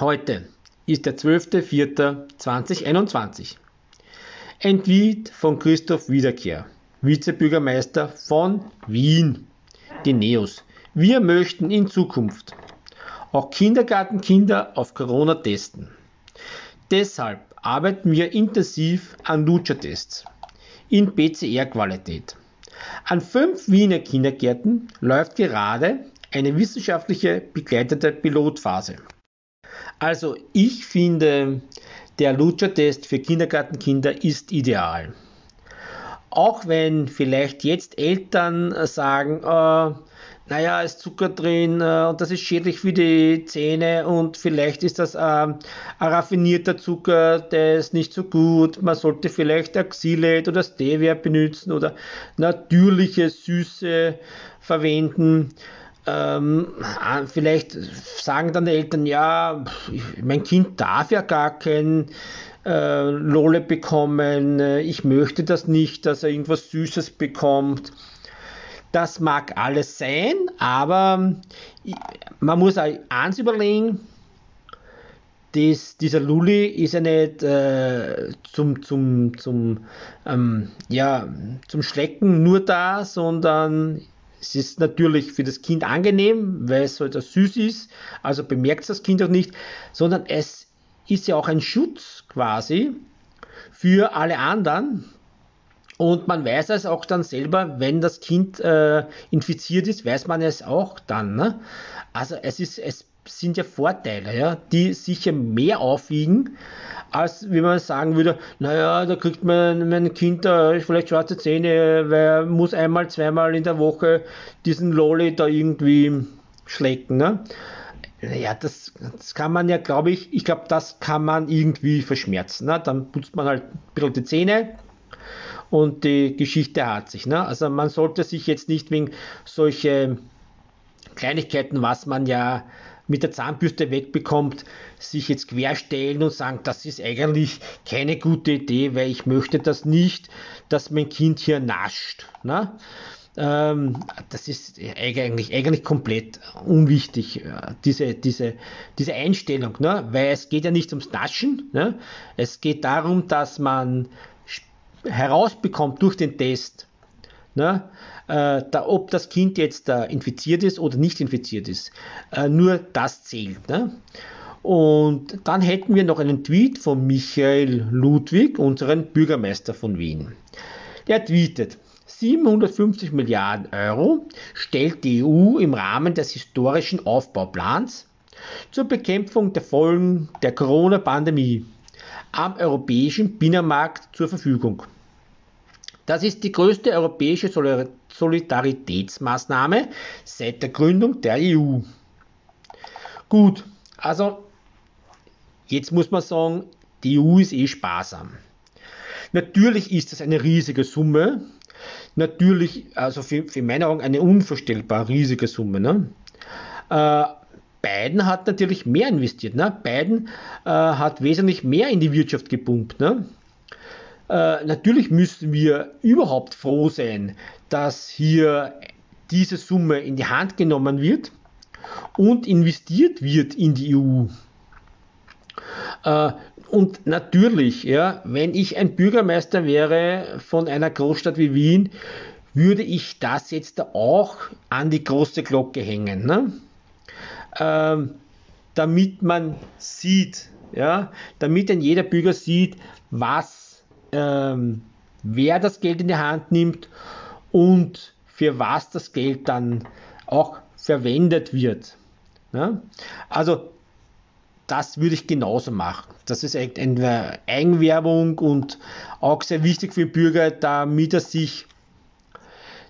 Heute ist der 12.04.2021. Ein Tweet von Christoph Wiederkehr, Vizebürgermeister von Wien, die NEOS. Wir möchten in Zukunft auch Kindergartenkinder auf Corona testen. Deshalb arbeiten wir intensiv an Lutscher-Tests in PCR-Qualität. An fünf Wiener Kindergärten läuft gerade eine wissenschaftliche begleitete Pilotphase. Also ich finde, der Lutscher-Test für Kindergartenkinder ist ideal. Auch wenn vielleicht jetzt Eltern sagen, äh, naja, ist Zucker drin äh, und das ist schädlich für die Zähne und vielleicht ist das äh, ein raffinierter Zucker, der ist nicht so gut. Man sollte vielleicht Xylet oder Stevia benutzen oder natürliche Süße verwenden. Ähm, vielleicht sagen dann die Eltern, ja, mein Kind darf ja gar kein äh, Lole bekommen, ich möchte das nicht, dass er irgendwas Süßes bekommt. Das mag alles sein, aber man muss auch eins überlegen, das, dieser Lulli ist ja nicht äh, zum, zum, zum, ähm, ja, zum Schlecken nur da, sondern es ist natürlich für das Kind angenehm, weil es halt süß ist, also bemerkt das Kind auch nicht, sondern es ist ja auch ein Schutz quasi für alle anderen. Und man weiß es auch dann selber, wenn das Kind äh, infiziert ist, weiß man es auch dann. Ne? Also es ist, es sind ja Vorteile, ja, die sicher mehr aufwiegen, als wie man sagen würde, naja, da kriegt mein, mein Kind da vielleicht schwarze Zähne, weil er muss einmal, zweimal in der Woche diesen Lolli da irgendwie schlecken. Ne? Ja, das, das kann man ja, glaube ich, ich glaube, das kann man irgendwie verschmerzen. Ne? Dann putzt man halt ein bisschen die Zähne und die Geschichte hat sich. Ne? Also man sollte sich jetzt nicht wegen solche Kleinigkeiten, was man ja mit der Zahnbürste wegbekommt, sich jetzt querstellen und sagen, das ist eigentlich keine gute Idee, weil ich möchte das nicht, dass mein Kind hier nascht. Ne? Ähm, das ist eigentlich, eigentlich komplett unwichtig, äh, diese, diese, diese Einstellung, ne? weil es geht ja nicht ums Naschen, ne? es geht darum, dass man herausbekommt durch den Test, Ne? Äh, da, ob das Kind jetzt äh, infiziert ist oder nicht infiziert ist. Äh, nur das zählt. Ne? Und dann hätten wir noch einen Tweet von Michael Ludwig, unseren Bürgermeister von Wien. Der tweetet, 750 Milliarden Euro stellt die EU im Rahmen des historischen Aufbauplans zur Bekämpfung der Folgen der Corona-Pandemie am europäischen Binnenmarkt zur Verfügung. Das ist die größte europäische Solidaritätsmaßnahme seit der Gründung der EU. Gut, also jetzt muss man sagen, die EU ist eh sparsam. Natürlich ist das eine riesige Summe. Natürlich, also für, für meine Augen eine unvorstellbar riesige Summe. Ne? Äh, Biden hat natürlich mehr investiert. Ne? Biden äh, hat wesentlich mehr in die Wirtschaft gepumpt. Ne? Äh, natürlich müssen wir überhaupt froh sein, dass hier diese Summe in die Hand genommen wird und investiert wird in die EU. Äh, und natürlich, ja, wenn ich ein Bürgermeister wäre von einer Großstadt wie Wien, würde ich das jetzt auch an die große Glocke hängen. Ne? Ähm, damit man sieht, ja, damit ein jeder Bürger sieht, was ähm, wer das Geld in die Hand nimmt und für was das Geld dann auch verwendet wird. Ja? Also das würde ich genauso machen. Das ist eine Eigenwerbung und auch sehr wichtig für Bürger, damit er sich,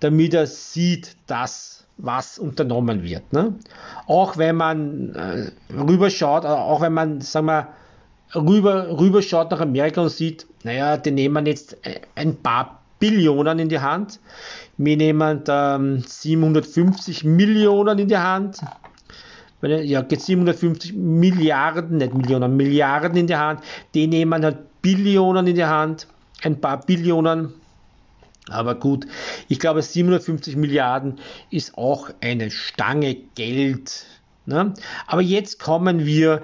damit er sieht, dass was unternommen wird. Ne? Auch wenn man äh, rüberschaut, äh, auch wenn man, sagen wir, rüber, rüberschaut nach Amerika und sieht, naja, die nehmen jetzt äh, ein paar Billionen in die Hand. Wir nehmen ähm, 750 Millionen in die Hand. Ja, geht 750 Milliarden, nicht Millionen, Milliarden in die Hand. Die nehmen halt Billionen in die Hand. Ein paar Billionen. Aber gut, ich glaube 750 Milliarden ist auch eine Stange Geld. Ne? Aber jetzt kommen wir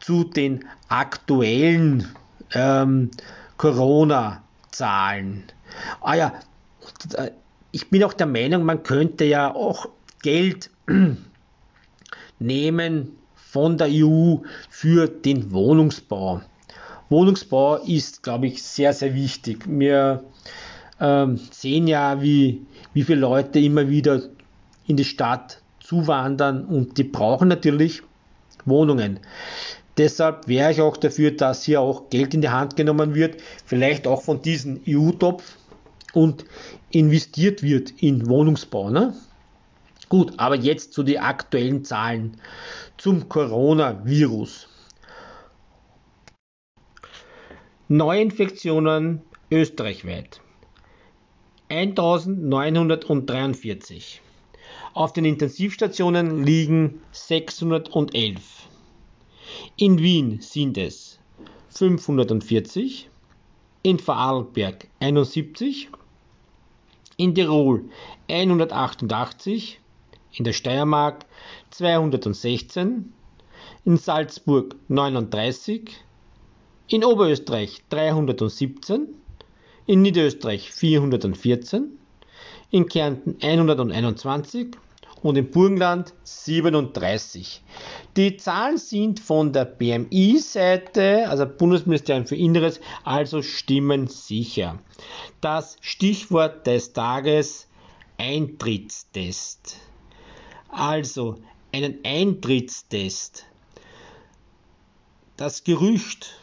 zu den aktuellen ähm, Corona-Zahlen. Ah ja, ich bin auch der Meinung, man könnte ja auch Geld nehmen von der EU für den Wohnungsbau. Wohnungsbau ist, glaube ich, sehr, sehr wichtig. Wir ähm, sehen ja, wie, wie viele Leute immer wieder in die Stadt zuwandern und die brauchen natürlich Wohnungen. Deshalb wäre ich auch dafür, dass hier auch Geld in die Hand genommen wird, vielleicht auch von diesem EU-Topf und investiert wird in Wohnungsbau. Ne? Gut, aber jetzt zu den aktuellen Zahlen zum Coronavirus. Neuinfektionen österreichweit 1943. Auf den Intensivstationen liegen 611. In Wien sind es 540, in Vorarlberg 71, in Tirol 188, in der Steiermark 216, in Salzburg 39, in Oberösterreich 317, in Niederösterreich 414, in Kärnten 121 und im Burgenland 37. Die Zahlen sind von der BMI-Seite, also Bundesministerium für Inneres, also stimmen sicher. Das Stichwort des Tages Eintrittstest. Also einen Eintrittstest. Das Gerücht,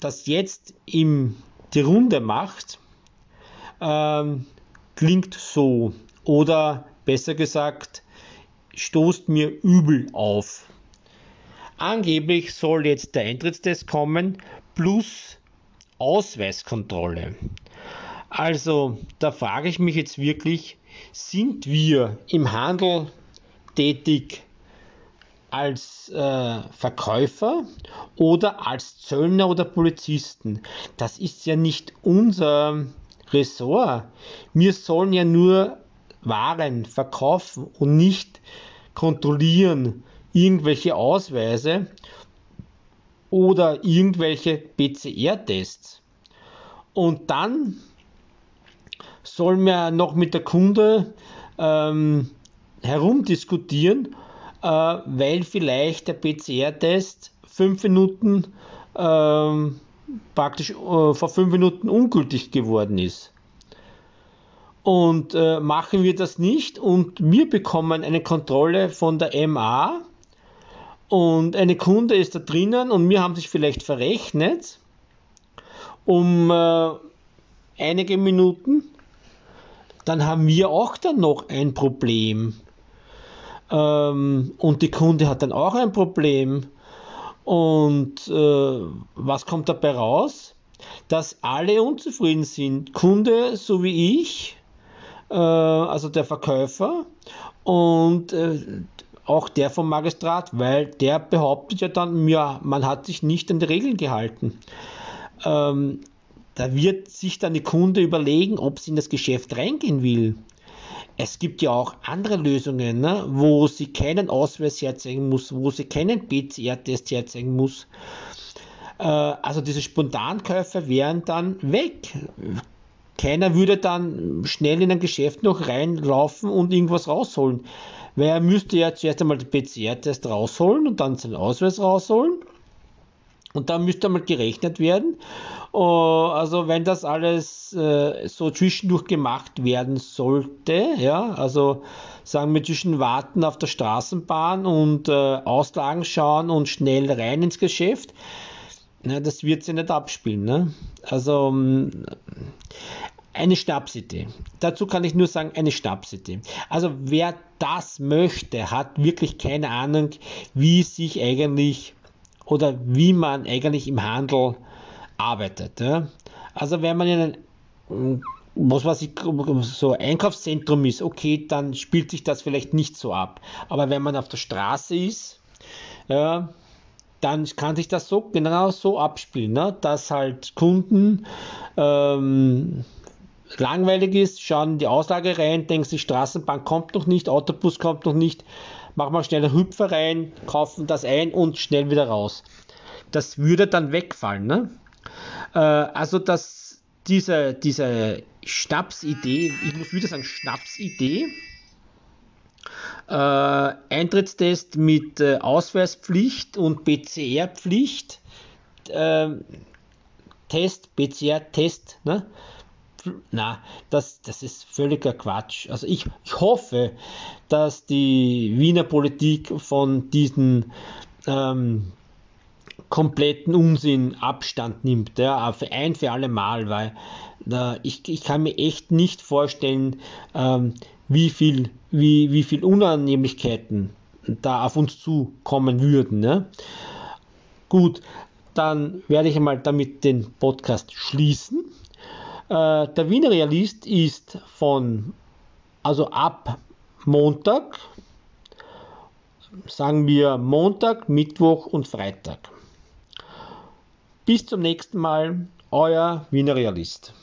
das jetzt im, die Runde macht, ähm, klingt so. Oder besser gesagt, stoßt mir übel auf. Angeblich soll jetzt der Eintrittstest kommen plus Ausweiskontrolle. Also da frage ich mich jetzt wirklich, sind wir im Handel tätig als äh, Verkäufer oder als Zöllner oder Polizisten? Das ist ja nicht unser Ressort. Wir sollen ja nur waren verkaufen und nicht kontrollieren irgendwelche Ausweise oder irgendwelche PCR-Tests. Und dann soll man noch mit der Kunde ähm, herumdiskutieren, äh, weil vielleicht der PCR-Test fünf Minuten ähm, praktisch äh, vor fünf Minuten ungültig geworden ist. Und äh, machen wir das nicht und wir bekommen eine Kontrolle von der MA und eine Kunde ist da drinnen und wir haben sich vielleicht verrechnet um äh, einige Minuten, dann haben wir auch dann noch ein Problem. Ähm, und die Kunde hat dann auch ein Problem. Und äh, was kommt dabei raus? Dass alle unzufrieden sind. Kunde so wie ich äh, also der Verkäufer und äh, auch der vom Magistrat, weil der behauptet ja dann, ja, man hat sich nicht an die Regeln gehalten. Ähm, da wird sich dann die Kunde überlegen, ob sie in das Geschäft reingehen will. Es gibt ja auch andere Lösungen, ne, wo sie keinen Ausweis herzeigen muss, wo sie keinen PCR-Test herzeigen muss. Äh, also diese Spontankäufer wären dann weg keiner würde dann schnell in ein Geschäft noch reinlaufen und irgendwas rausholen. Weil er müsste ja zuerst einmal den PCR-Test rausholen und dann seinen Ausweis rausholen. Und dann müsste einmal gerechnet werden. Oh, also wenn das alles äh, so zwischendurch gemacht werden sollte, ja, also sagen wir zwischen Warten auf der Straßenbahn und äh, Auslagen schauen und schnell rein ins Geschäft, das wird sich nicht abspielen. Ne? Also eine Schnapsidee. Dazu kann ich nur sagen, eine Schnapsidee. Also wer das möchte, hat wirklich keine Ahnung, wie sich eigentlich oder wie man eigentlich im Handel arbeitet. Ja? Also wenn man in einem was weiß ich, so Einkaufszentrum ist, okay, dann spielt sich das vielleicht nicht so ab. Aber wenn man auf der Straße ist, ja, dann kann sich das so genau so abspielen, ne? dass halt Kunden ähm, langweilig ist, schauen in die Auslage rein, denken sich, Straßenbahn kommt noch nicht, Autobus kommt noch nicht, machen wir schnell einen Hüpfer rein, kaufen das ein und schnell wieder raus. Das würde dann wegfallen. Ne? Äh, also dass diese, diese Schnapsidee, ich muss wieder sagen Schnapsidee, äh, Eintrittstest mit äh, Ausweispflicht und PCR-Pflicht, äh, Test, PCR-Test, ne? Na, das, das ist völliger Quatsch. Also ich, ich hoffe, dass die Wiener Politik von diesen ähm, kompletten Unsinn Abstand nimmt, ja, für ein für alle Mal, weil äh, ich, ich kann mir echt nicht vorstellen, ähm, wie viel, wie, wie viel Unannehmlichkeiten da auf uns zukommen würden. Ne? Gut, dann werde ich einmal damit den Podcast schließen. Äh, der Wiener Realist ist von, also ab Montag, sagen wir Montag, Mittwoch und Freitag. Bis zum nächsten Mal, euer Wiener Realist.